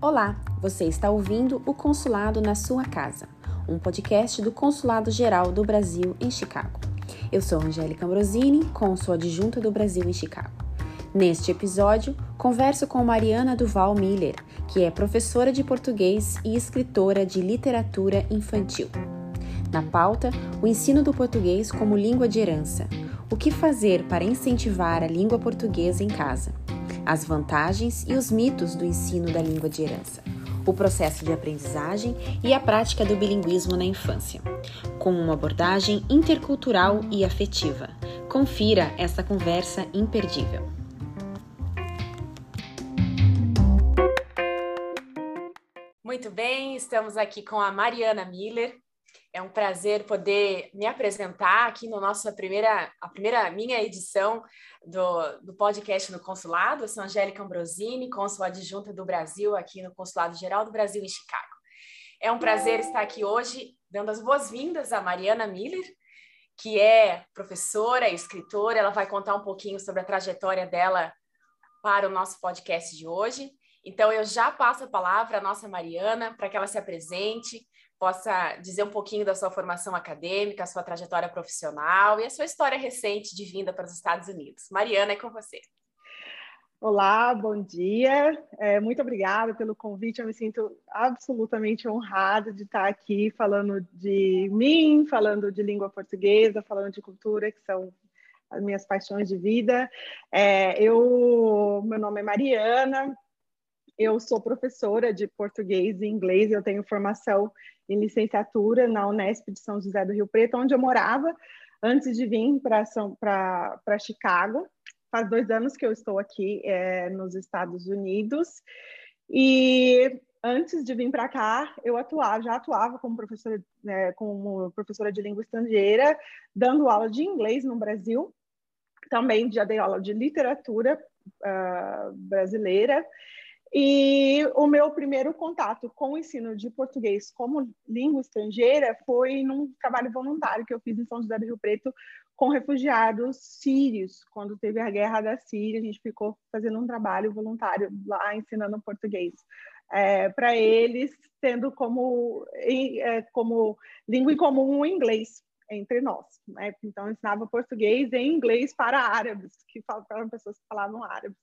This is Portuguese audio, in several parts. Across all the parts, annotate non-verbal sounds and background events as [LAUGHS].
Olá, você está ouvindo o Consulado na Sua Casa, um podcast do Consulado Geral do Brasil em Chicago. Eu sou Angélica Ambrosini, cônsul adjunta do Brasil em Chicago. Neste episódio, converso com Mariana Duval Miller, que é professora de português e escritora de literatura infantil. Na pauta, o ensino do português como língua de herança. O que fazer para incentivar a língua portuguesa em casa? As vantagens e os mitos do ensino da língua de herança, o processo de aprendizagem e a prática do bilinguismo na infância, com uma abordagem intercultural e afetiva. Confira essa conversa imperdível. Muito bem, estamos aqui com a Mariana Miller, é um prazer poder me apresentar aqui no nossa primeira, a primeira minha edição do, do podcast no Consulado. Eu sou Angélica Ambrosini, cônsul adjunta do Brasil aqui no Consulado Geral do Brasil em Chicago. É um prazer estar aqui hoje dando as boas-vindas a Mariana Miller, que é professora e escritora. Ela vai contar um pouquinho sobre a trajetória dela para o nosso podcast de hoje. Então, eu já passo a palavra à nossa Mariana para que ela se apresente, possa dizer um pouquinho da sua formação acadêmica, sua trajetória profissional e a sua história recente de vinda para os Estados Unidos. Mariana, é com você. Olá, bom dia. É, muito obrigada pelo convite. Eu me sinto absolutamente honrada de estar aqui falando de mim, falando de língua portuguesa, falando de cultura, que são as minhas paixões de vida. É, eu, meu nome é Mariana. Eu sou professora de português e inglês. Eu tenho formação em licenciatura na Unesp de São José do Rio Preto, onde eu morava antes de vir para Chicago. Faz dois anos que eu estou aqui é, nos Estados Unidos. E antes de vir para cá, eu atuava, já atuava como professora, né, como professora de língua estrangeira, dando aula de inglês no Brasil. Também já dei aula de literatura uh, brasileira e o meu primeiro contato com o ensino de português como língua estrangeira foi num trabalho voluntário que eu fiz em São José do Rio Preto com refugiados sírios. Quando teve a guerra da Síria, a gente ficou fazendo um trabalho voluntário lá ensinando português. É, para eles, tendo como, é, como língua em comum o inglês entre nós. Né? Então, eu ensinava português e inglês para árabes, que falavam pessoas que falavam árabes.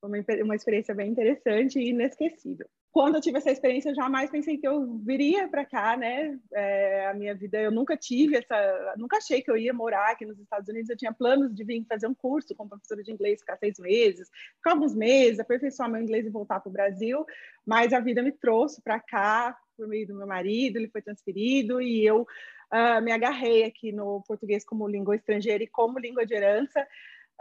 Foi uma, uma experiência bem interessante e inesquecível. Quando eu tive essa experiência, eu jamais pensei que eu viria para cá, né? É, a minha vida, eu nunca tive essa, nunca achei que eu ia morar aqui nos Estados Unidos. Eu tinha planos de vir fazer um curso como professora de inglês, ficar seis meses, ficar alguns meses, aperfeiçoar meu inglês e voltar para o Brasil. Mas a vida me trouxe para cá por meio do meu marido, ele foi transferido e eu uh, me agarrei aqui no português como língua estrangeira e como língua de herança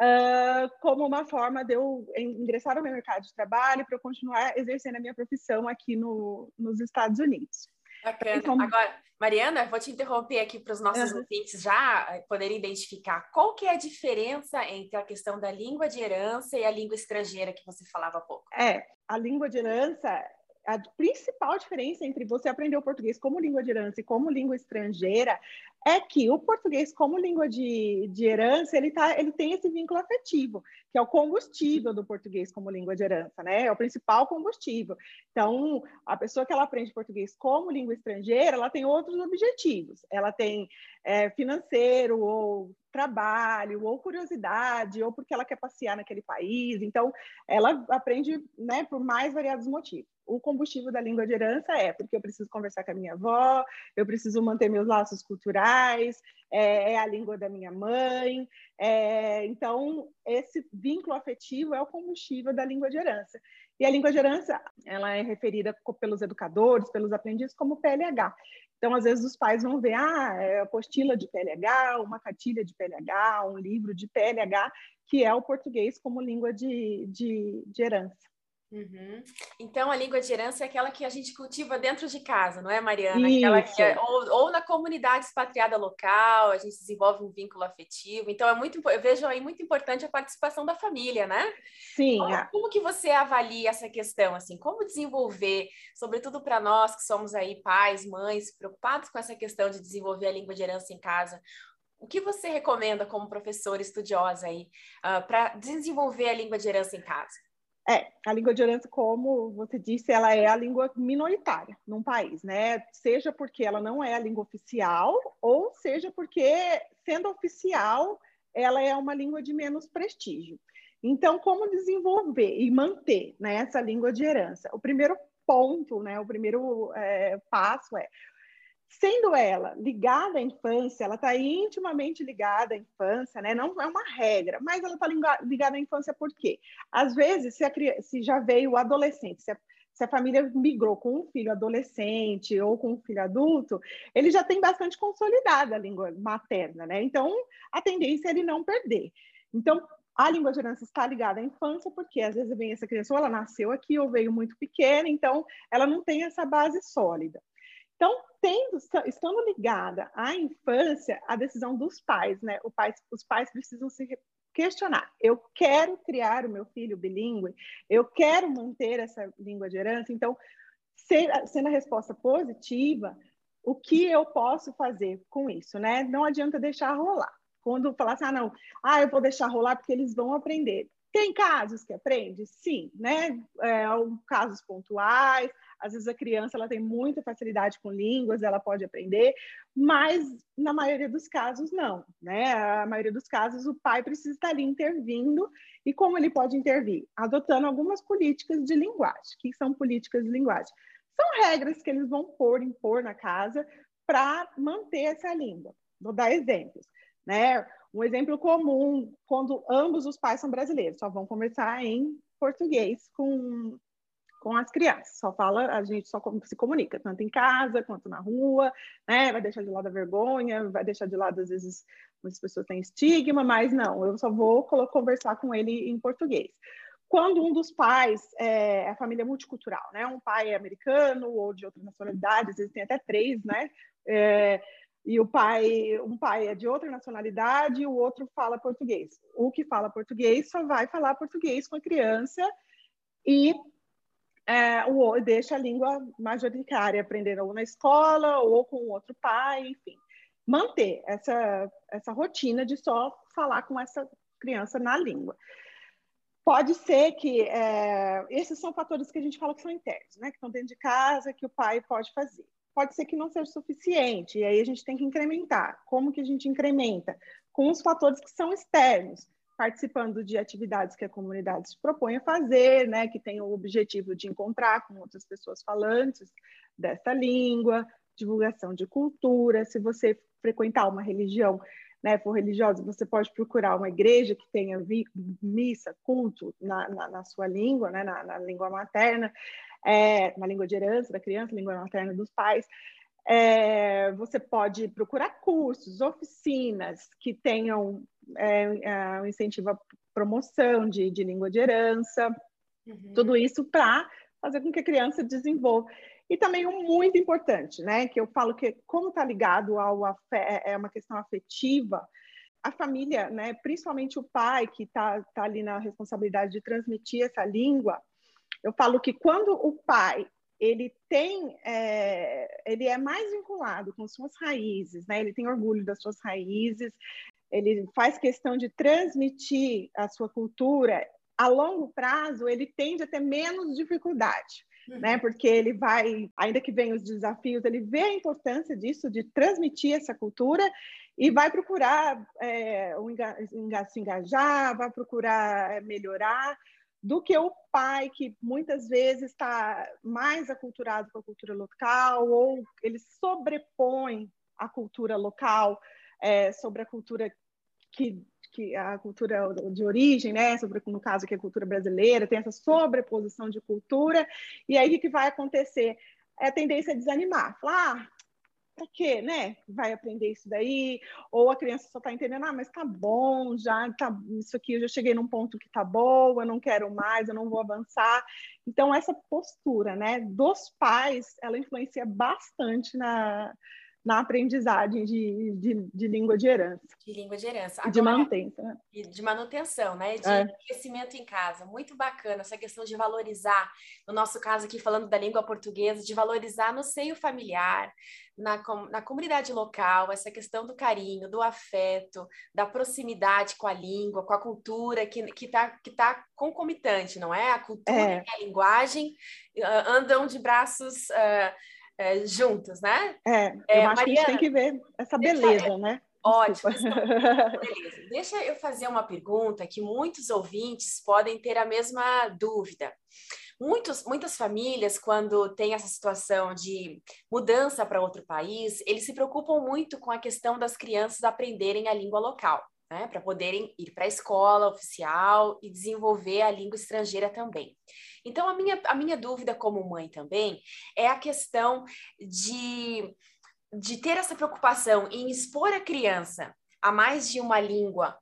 uh, como uma forma de eu ingressar no meu mercado de trabalho para eu continuar exercendo a minha profissão aqui no, nos Estados Unidos. Bacana. Então, Agora, Mariana, vou te interromper aqui para os nossos uhum. ouvintes já eh, poderem identificar qual que é a diferença entre a questão da língua de herança e a língua estrangeira que você falava há pouco. É, a língua de herança a principal diferença entre você aprender o português como língua de herança e como língua estrangeira é que o português como língua de, de herança ele, tá, ele tem esse vínculo afetivo, que é o combustível do português como língua de herança, né? É o principal combustível. Então, a pessoa que ela aprende português como língua estrangeira, ela tem outros objetivos. Ela tem é, financeiro ou trabalho, ou curiosidade, ou porque ela quer passear naquele país. Então, ela aprende né, por mais variados motivos o combustível da língua de herança é porque eu preciso conversar com a minha avó, eu preciso manter meus laços culturais, é, é a língua da minha mãe. É, então, esse vínculo afetivo é o combustível da língua de herança. E a língua de herança, ela é referida pelos educadores, pelos aprendizes, como PLH. Então, às vezes, os pais vão ver, ah, é apostila de PLH, uma cartilha de PLH, um livro de PLH, que é o português como língua de, de, de herança. Uhum. Então, a língua de herança é aquela que a gente cultiva dentro de casa, não é, Mariana? Aquela que é, ou, ou, na comunidade expatriada local, a gente desenvolve um vínculo afetivo. Então, é muito, eu vejo aí muito importante a participação da família, né? Sim. Como, é. como que você avalia essa questão, assim? Como desenvolver, sobretudo para nós que somos aí pais, mães, preocupados com essa questão de desenvolver a língua de herança em casa? O que você recomenda como professora estudiosa aí uh, ah, para desenvolver a língua de herança em casa? É, a língua de herança, como você disse, ela é a língua minoritária num país, né? Seja porque ela não é a língua oficial, ou seja porque, sendo oficial, ela é uma língua de menos prestígio. Então, como desenvolver e manter né, essa língua de herança? O primeiro ponto, né, o primeiro é, passo é sendo ela ligada à infância, ela está intimamente ligada à infância, né? Não é uma regra, mas ela está ligada à infância por quê? Às vezes, se, a, se já veio o adolescente, se a, se a, família migrou com um filho adolescente ou com um filho adulto, ele já tem bastante consolidada a língua materna, né? Então, a tendência é ele não perder. Então, a língua de herança está ligada à infância, porque às vezes vem essa criança, ou ela nasceu aqui, ou veio muito pequena, então ela não tem essa base sólida. Então, tendo, estando ligada à infância, a decisão dos pais, né? Pai, os pais precisam se questionar. Eu quero criar o meu filho bilíngue, eu quero manter essa língua de herança. Então, sendo a resposta positiva, o que eu posso fazer com isso, né? Não adianta deixar rolar. Quando falar assim, ah, não, ah, eu vou deixar rolar porque eles vão aprender. Tem casos que aprende? Sim, né? É, casos pontuais, às vezes a criança ela tem muita facilidade com línguas, ela pode aprender, mas na maioria dos casos não, né? A maioria dos casos o pai precisa estar ali intervindo e como ele pode intervir? Adotando algumas políticas de linguagem. O que são políticas de linguagem? São regras que eles vão pôr, impor na casa para manter essa língua. Vou dar exemplos, né? Um exemplo comum, quando ambos os pais são brasileiros, só vão conversar em português com com as crianças. Só fala, a gente só se comunica, tanto em casa quanto na rua, né? Vai deixar de lado a vergonha, vai deixar de lado, às vezes, muitas pessoas têm estigma, mas não, eu só vou conversar com ele em português. Quando um dos pais é a família multicultural, né? Um pai é americano ou de outra nacionalidade, às vezes tem até três, né? É, e o pai, um pai é de outra nacionalidade e o outro fala português. O que fala português só vai falar português com a criança e é, o, deixa a língua majoritária aprender ou na escola ou com outro pai, enfim. Manter essa, essa rotina de só falar com essa criança na língua. Pode ser que é, esses são fatores que a gente fala que são internos, né? Que estão dentro de casa, que o pai pode fazer. Pode ser que não seja suficiente, e aí a gente tem que incrementar. Como que a gente incrementa? Com os fatores que são externos participando de atividades que a comunidade se propõe a fazer, né, que tem o objetivo de encontrar com outras pessoas falantes dessa língua, divulgação de cultura. Se você frequentar uma religião, né, for religiosa, você pode procurar uma igreja que tenha missa, culto na, na, na sua língua, né, na, na língua materna, é, na língua de herança da criança, língua materna dos pais. É, você pode procurar cursos, oficinas que tenham é, é, um incentivo à promoção de, de língua de herança, uhum. tudo isso para fazer com que a criança desenvolva. E também um muito importante, né, que eu falo que como está ligado ao afé, é, é uma questão afetiva, a família, né, principalmente o pai que está tá ali na responsabilidade de transmitir essa língua, eu falo que quando o pai ele tem, é, ele é mais vinculado com suas raízes, né? Ele tem orgulho das suas raízes, ele faz questão de transmitir a sua cultura, a longo prazo ele tende a ter menos dificuldade. Uhum. Né? Porque ele vai, ainda que venham os desafios, ele vê a importância disso, de transmitir essa cultura e vai procurar é, se engajar, vai procurar melhorar, do que o pai que muitas vezes está mais aculturado com a cultura local ou ele sobrepõe a cultura local é, sobre a cultura que, que a cultura de origem, né, sobre no caso que é a cultura brasileira, tem essa sobreposição de cultura, e aí o que vai acontecer? É a tendência a desanimar, falar, ah, para quê, né? Vai aprender isso daí, ou a criança só está entendendo, ah, mas tá bom, já tá, isso aqui eu já cheguei num ponto que tá bom, eu não quero mais, eu não vou avançar. Então essa postura, né, dos pais, ela influencia bastante na na aprendizagem de, de, de, língua de herança. De língua de herança. Agora, de manutenção. Né? De manutenção, né? De é. crescimento em casa. Muito bacana essa questão de valorizar, no nosso caso aqui, falando da língua portuguesa, de valorizar no seio familiar, na, na comunidade local, essa questão do carinho, do afeto, da proximidade com a língua, com a cultura, que está que tá concomitante, não é? A cultura é. e a linguagem uh, andam de braços. Uh, é, juntos, né? É, eu é, acho Mariana, que a gente tem que ver essa beleza, deixa, né? Ótimo. [LAUGHS] Beleza. Deixa eu fazer uma pergunta que muitos ouvintes podem ter a mesma dúvida. Muitos, muitas famílias, quando tem essa situação de mudança para outro país, eles se preocupam muito com a questão das crianças aprenderem a língua local, né? Para poderem ir para a escola oficial e desenvolver a língua estrangeira também. Então, a minha, a minha dúvida como mãe também é a questão de, de ter essa preocupação em expor a criança a mais de uma língua,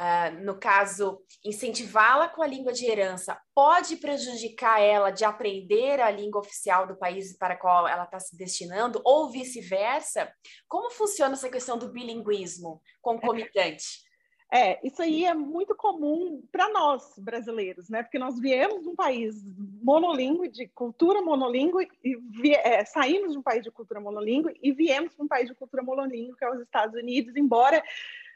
uh, no caso, incentivá-la com a língua de herança, pode prejudicar ela de aprender a língua oficial do país para qual ela está se destinando, ou vice-versa? Como funciona essa questão do bilinguismo concomitante? É, isso aí é muito comum para nós brasileiros, né? Porque nós viemos de um país monolíngue, de cultura monolíngue, e é, saímos de um país de cultura monolíngue e viemos para um país de cultura monolíngue, que é os Estados Unidos, embora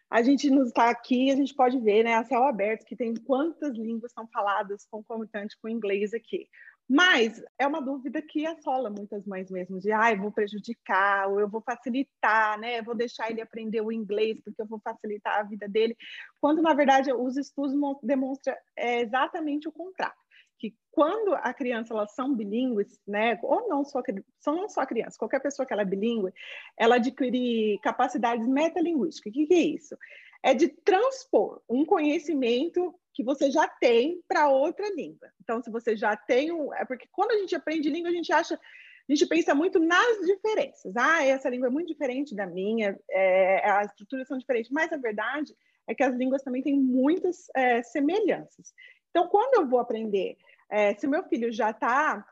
a gente nos está aqui, a gente pode ver, né, a céu aberto, que tem quantas línguas são faladas concomitante com o inglês aqui. Mas é uma dúvida que assola muitas mães mesmo, de ah, eu vou prejudicar, ou eu vou facilitar, né? Eu vou deixar ele aprender o inglês porque eu vou facilitar a vida dele, quando na verdade os estudos demonstram é, exatamente o contrário. Que quando a criança elas são bilíngues, né, ou não só são não só criança, qualquer pessoa que ela é bilíngue, ela adquire capacidades metalinguísticas. O que, que é isso? É de transpor um conhecimento que você já tem para outra língua. Então, se você já tem um. É porque quando a gente aprende língua, a gente acha. A gente pensa muito nas diferenças. Ah, essa língua é muito diferente da minha, é, as estruturas são diferentes, mas a verdade é que as línguas também têm muitas é, semelhanças. Então, quando eu vou aprender, é, se meu filho já está,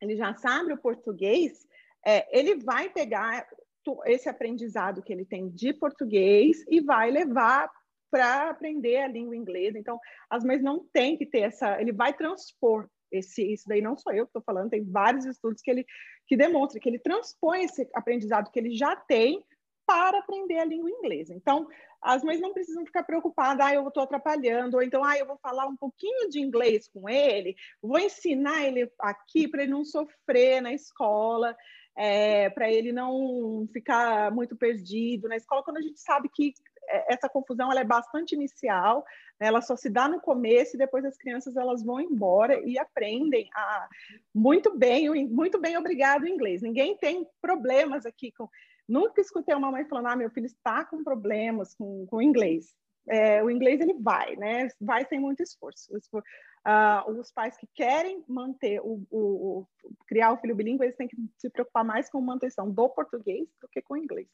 ele já sabe o português, é, ele vai pegar esse aprendizado que ele tem de português e vai levar para aprender a língua inglesa. Então, as mães não têm que ter essa. Ele vai transpor esse, isso daí não sou eu que estou falando, tem vários estudos que ele que demonstram que ele transpõe esse aprendizado que ele já tem para aprender a língua inglesa. Então, as mães não precisam ficar preocupadas, ah, eu estou atrapalhando, ou então, ah, eu vou falar um pouquinho de inglês com ele, vou ensinar ele aqui para ele não sofrer na escola, é, para ele não ficar muito perdido na escola, quando a gente sabe que essa confusão ela é bastante inicial, né? ela só se dá no começo e depois as crianças elas vão embora e aprendem a muito bem, muito bem, obrigado inglês. Ninguém tem problemas aqui com. Nunca escutei uma mãe falando, ah, meu filho está com problemas com, com inglês. É, o inglês ele vai, né? Vai sem muito esforço. Uh, os pais que querem manter o, o, o, criar o filho bilíngue, eles têm que se preocupar mais com a manutenção do português do que com o inglês.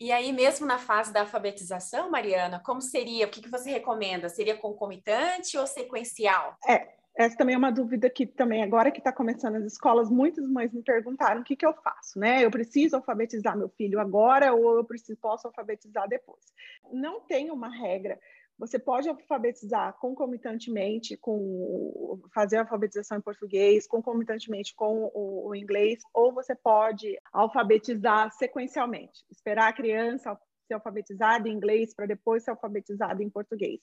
E aí, mesmo na fase da alfabetização, Mariana, como seria? O que, que você recomenda? Seria concomitante ou sequencial? É, essa também é uma dúvida que também agora que está começando as escolas, muitas mães me perguntaram o que, que eu faço, né? Eu preciso alfabetizar meu filho agora ou eu preciso, posso alfabetizar depois? Não tem uma regra você pode alfabetizar concomitantemente com fazer alfabetização em português, concomitantemente com o, o inglês, ou você pode alfabetizar sequencialmente, esperar a criança ser alfabetizada em inglês para depois ser alfabetizada em português.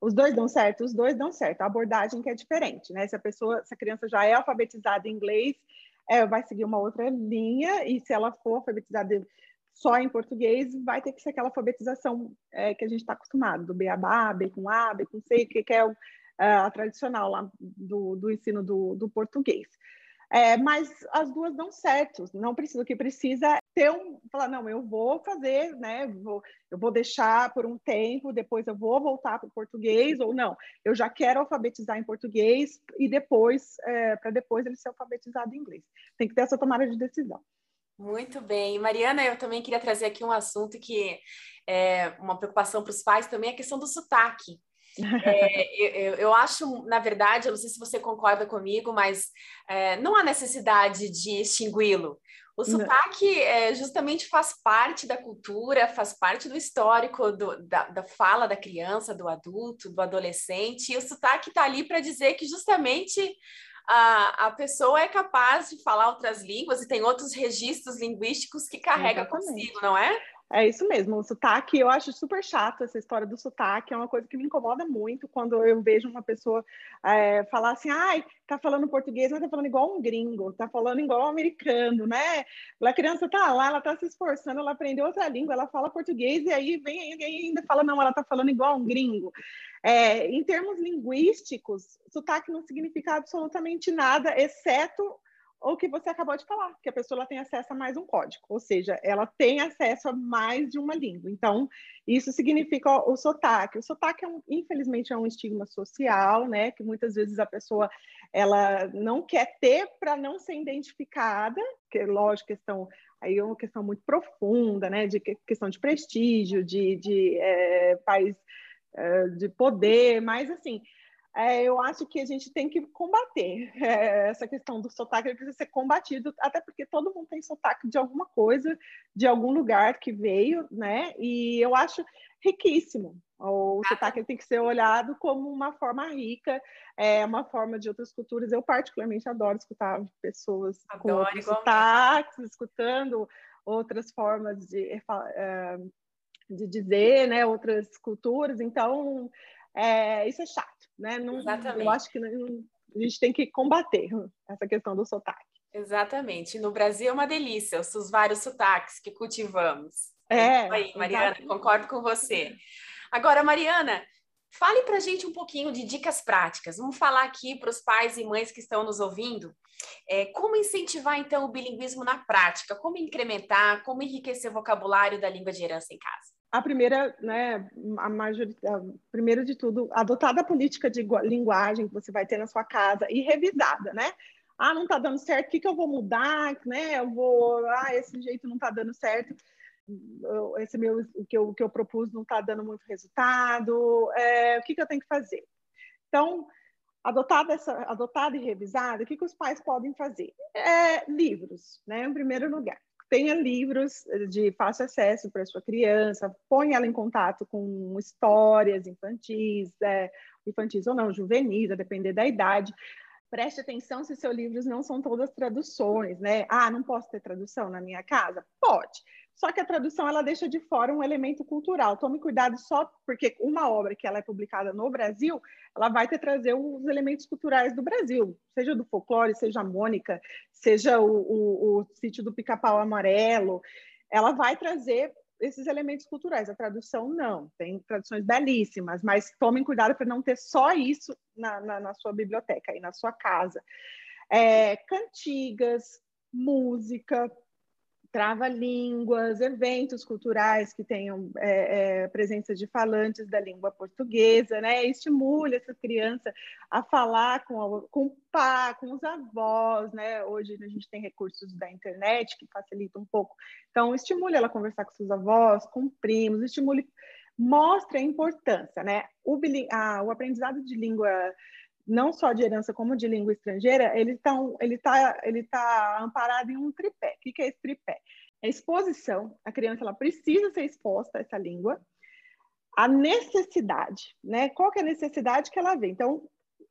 Os dois dão certo? Os dois dão certo. A abordagem que é diferente, né? Se a pessoa, se a criança já é alfabetizada em inglês, é, vai seguir uma outra linha, e se ela for alfabetizada só em português, vai ter que ser aquela alfabetização é, que a gente está acostumado, do beabá, B com A, B com C, que, que é o, é, a tradicional lá do, do ensino do, do português. É, mas as duas dão certo, não precisa, o que precisa é ter um, falar, não, eu vou fazer, né, vou, eu vou deixar por um tempo, depois eu vou voltar para o português, ou não, eu já quero alfabetizar em português e depois, é, para depois ele ser alfabetizado em inglês. Tem que ter essa tomada de decisão. Muito bem. Mariana, eu também queria trazer aqui um assunto que é uma preocupação para os pais também, a questão do sotaque. [LAUGHS] É, eu, eu, acho, na verdade, eu não sei se você concorda comigo, mas é, não há necessidade de extingui-lo. O sotaque é, justamente faz parte da cultura, faz parte do histórico do, da, da, fala da criança, do adulto, do adolescente, e o sotaque está ali para dizer que justamente a, a pessoa é capaz de falar outras línguas e tem outros registros linguísticos que carrega Exatamente. consigo, não é? É isso mesmo, o sotaque, eu acho super chato essa história do sotaque, é uma coisa que me incomoda muito quando eu vejo uma pessoa é, falar assim, ai, tá falando português, mas tá falando igual um gringo, tá falando igual um americano, né? A criança tá lá, ela tá se esforçando, ela aprendeu outra língua, ela fala português e aí vem alguém ainda fala, não, ela tá falando igual um gringo. É, em termos linguísticos, sotaque não significa absolutamente nada, exceto o que você acabou de falar, que a pessoa tem acesso a mais um código, ou seja, ela tem acesso a mais de uma língua. Então, isso significa o sotaque. O sotaque, é um, infelizmente, é um estigma social, né? Que muitas vezes a pessoa ela não quer ter para não ser identificada, que lógico, questão aí é uma questão muito profunda, né? De questão de prestígio, de, de é, país é, de poder, mas assim é, eu acho que a gente tem que combater é, essa questão do sotaque, ele precisa ser combatido, até porque todo mundo tem sotaque de alguma coisa, de algum lugar que veio, né? E eu acho riquíssimo. O ah, sotaque tem que ser olhado como uma forma rica, é uma forma de outras culturas. Eu particularmente adoro escutar pessoas adoro, com outros sotaques, escutando outras formas de, é, de dizer, né? Outras culturas. Então, é, isso é chato né? Não, Exatamente. Eu acho que não, a gente tem que combater [LAUGHS] essa questão do sotaque. Exatamente. No Brasil é uma delícia os vários sotaques que cultivamos. É, aí, Mariana, exatamente. concordo com você. Agora, Mariana, fale para a gente um pouquinho de dicas práticas. Vamos falar aqui para os pais e mães que estão nos ouvindo. É, como incentivar, então, o bilinguismo na prática? Como incrementar, como enriquecer o vocabulário da língua de herança em casa? A primeira, né, a maioria, primeiro de tudo, adotada a política de linguagem que você vai ter na sua casa e revisada, né? Ah, não está dando certo, o que, que eu vou mudar, né? Eu vou, ah, esse jeito não está dando certo, esse meu, o que eu, o que eu propus não está dando muito resultado, é, o que, que eu tenho que fazer? Então, adotada, essa, adotada e revisada, o que, que os pais podem fazer? É, livros, né, em primeiro lugar tenha livros de fácil acesso para sua criança, ponha ela em contato com histórias infantis, é, infantis ou não, juvenis, a depender da idade. Preste atenção se seus livros não são todas traduções, né? Ah, não posso ter tradução na minha casa? Pode. Só que a tradução ela deixa de fora um elemento cultural. Tome cuidado só porque uma obra que ela é publicada no Brasil, ela vai ter trazer os elementos culturais do Brasil, seja do folclore, seja a Mônica, seja o, o, o sítio do Pica-Pau Amarelo. Ela vai trazer esses elementos culturais. A tradução não, tem traduções belíssimas, mas tomem cuidado para não ter só isso na, na, na, sua biblioteca e na sua casa. É, cantigas, música, trava-línguas, eventos culturais que tenham é, é, presença de falantes da língua portuguesa, né? Estimule essa criança a falar com, a, com o pai, com os avós, né? Hoje a gente tem recursos da internet que facilitam um pouco. Então, estimule ela a conversar com seus avós, com primos, estimule, mostre a importância, né? O, a, o aprendizado de língua não só de herança como de língua estrangeira, ele está ele tá, ele tá amparado em um tripé. O que é esse tripé? É exposição. A criança ela precisa ser exposta a essa língua. A necessidade, né? Qual que é a necessidade que ela vê? Então,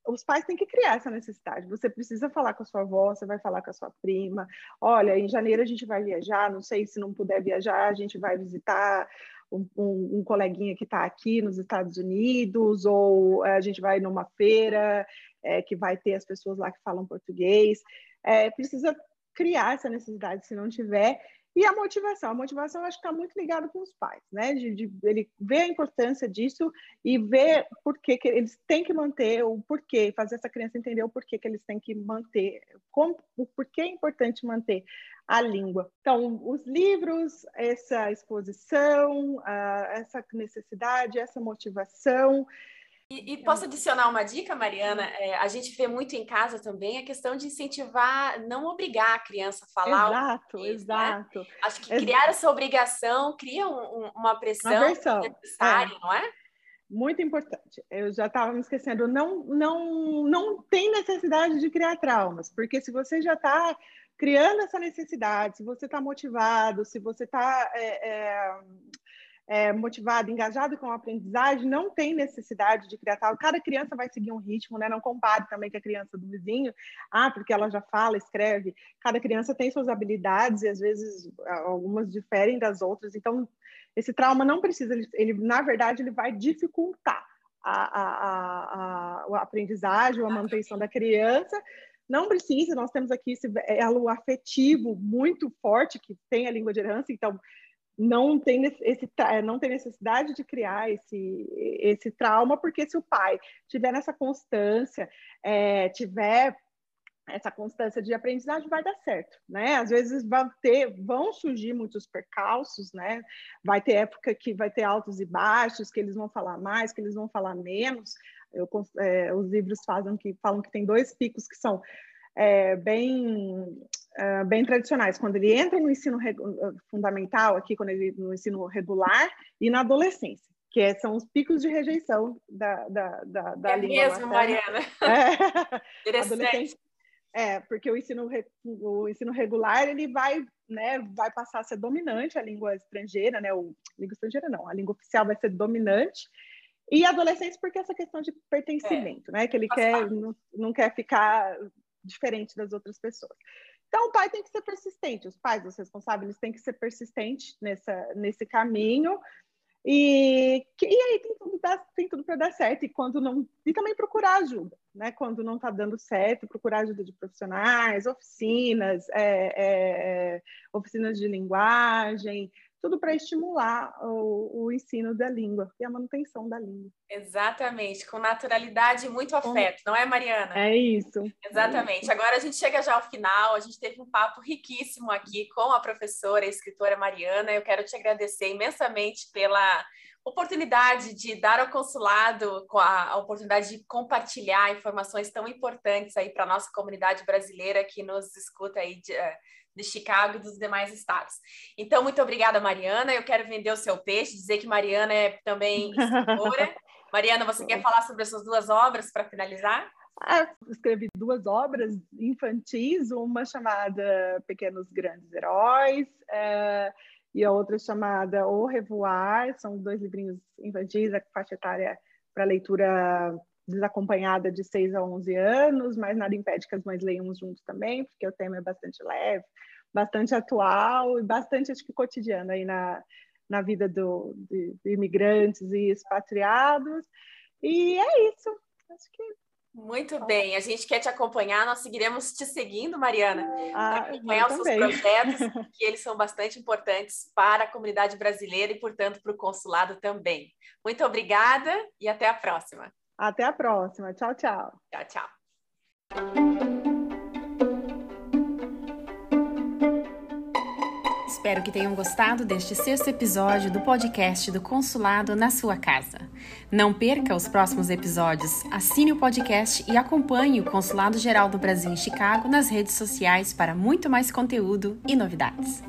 os pais têm que criar essa necessidade. Você precisa falar com a sua avó, você vai falar com a sua prima. Olha, em janeiro a gente vai viajar, não sei se não puder viajar, a gente vai visitar um, um, coleguinha que está aqui nos Estados Unidos, ou é, a gente vai numa feira é, que vai ter as pessoas lá que falam português. É, precisa criar essa necessidade, se não tiver, e a motivação, a motivação acho que está muito ligada com os pais, né? De, de, ele ver a importância disso e ver por que, eles têm que manter o porquê, fazer essa criança entender o porquê que eles têm que manter, como, o porquê é importante manter a língua. Então, os livros, essa exposição, uh, essa necessidade, essa motivação, e, e, posso adicionar uma dica, Mariana? É, a gente vê muito em casa também a questão de incentivar, não obrigar a criança a falar. Exato, né? exato. Né? Acho que criar essa obrigação cria um, um, uma pressão uma necessária, é. não é? Muito importante. Eu já estava me esquecendo. Não, não, não tem necessidade de criar traumas, porque se você já está criando essa necessidade, se você está motivado, se você está é, é, é, motivado, engajado com a aprendizagem, não tem necessidade de criar tal. Cada criança vai seguir um ritmo, né? Não compare também com a criança do vizinho, ah, porque ela já fala, escreve. Cada criança tem suas habilidades e às vezes algumas diferem das outras. Então, esse trauma não precisa, ele, ele na verdade, ele vai dificultar a, a, a, a aprendizagem, a manutenção da criança. Não precisa, nós temos aqui esse elo afetivo muito forte que tem a língua de herança, então não tem, esse, não tem necessidade de criar esse, esse trauma, porque se o pai tiver nessa constância, é, tiver essa constância de aprendizagem vai dar certo, né? Às vezes vão ter, vão surgir muitos percalços, né? Vai ter época que vai ter altos e baixos, que eles vão falar mais, que eles vão falar menos. Eu, é, os livros fazem que falam que tem dois picos que são é, bem é, bem tradicionais, quando ele entra no ensino fundamental, aqui quando ele no ensino regular e na adolescência que é, são os picos de rejeição da, da, da, da é língua mesmo. Mariana. [LAUGHS] É. Interessante. É, porque o ensino, o ensino regular ele vai, né, vai passar a ser dominante a língua estrangeira, né? O língua estrangeira não, a língua oficial vai ser dominante. E adolescentes porque essa questão de pertencimento, é, né? Que ele quer não, não quer ficar diferente das outras pessoas. Então, o pai tem que ser persistente, os pais, os responsáveis, têm que ser persistentes nessa, nesse caminho, e, e aí tem tudo, tem tudo para dar certo. E quando não. E também procurar ajuda, né? Quando não está dando certo, procurar ajuda de profissionais, oficinas, é, é, oficinas de linguagem, tudo para estimular o, o, ensino da língua e a manutenção da língua. Exatamente, com naturalidade e muito afeto, não é, Mariana? É isso. Exatamente. É isso. Agora a gente chega já ao final, a gente teve um papo riquíssimo aqui com a professora e escritora Mariana. Eu quero te agradecer imensamente pela oportunidade de dar ao consulado com a, a oportunidade de compartilhar informações tão importantes aí para a nossa comunidade brasileira que nos escuta aí de, eh, de Chicago e dos demais estados. Então, muito obrigada, Mariana. Eu quero vender o seu peixe, dizer que Mariana é também escritora. [LAUGHS] Mariana, você quer falar sobre essas duas obras para finalizar? Ah, escrevi duas obras infantis, uma chamada Pequenos Grandes Heróis é, e a outra chamada O Revoar. São dois livrinhos infantis, a faixa etária para leitura desacompanhada de 6 a 11 anos, mas nada impede que as mães leiam juntos também, porque o tema é bastante leve, bastante atual e bastante, acho que, cotidiano aí na, na vida do, de, de imigrantes e expatriados. E é isso. Acho que muito bem, a gente quer te acompanhar, nós seguiremos te seguindo, Mariana, ah, acompanhar os seus projetos, [LAUGHS] que eles são bastante importantes para a comunidade brasileira e, portanto, para o consulado também. Muito obrigada e até a próxima. Até a próxima. Tchau, tchau. Tchau, tchau. Espero que tenham gostado deste sexto episódio do podcast do Consulado na sua casa. Não perca os próximos episódios, assine o podcast e acompanhe o Consulado Geral do Brasil em Chicago nas redes sociais para muito mais conteúdo e novidades.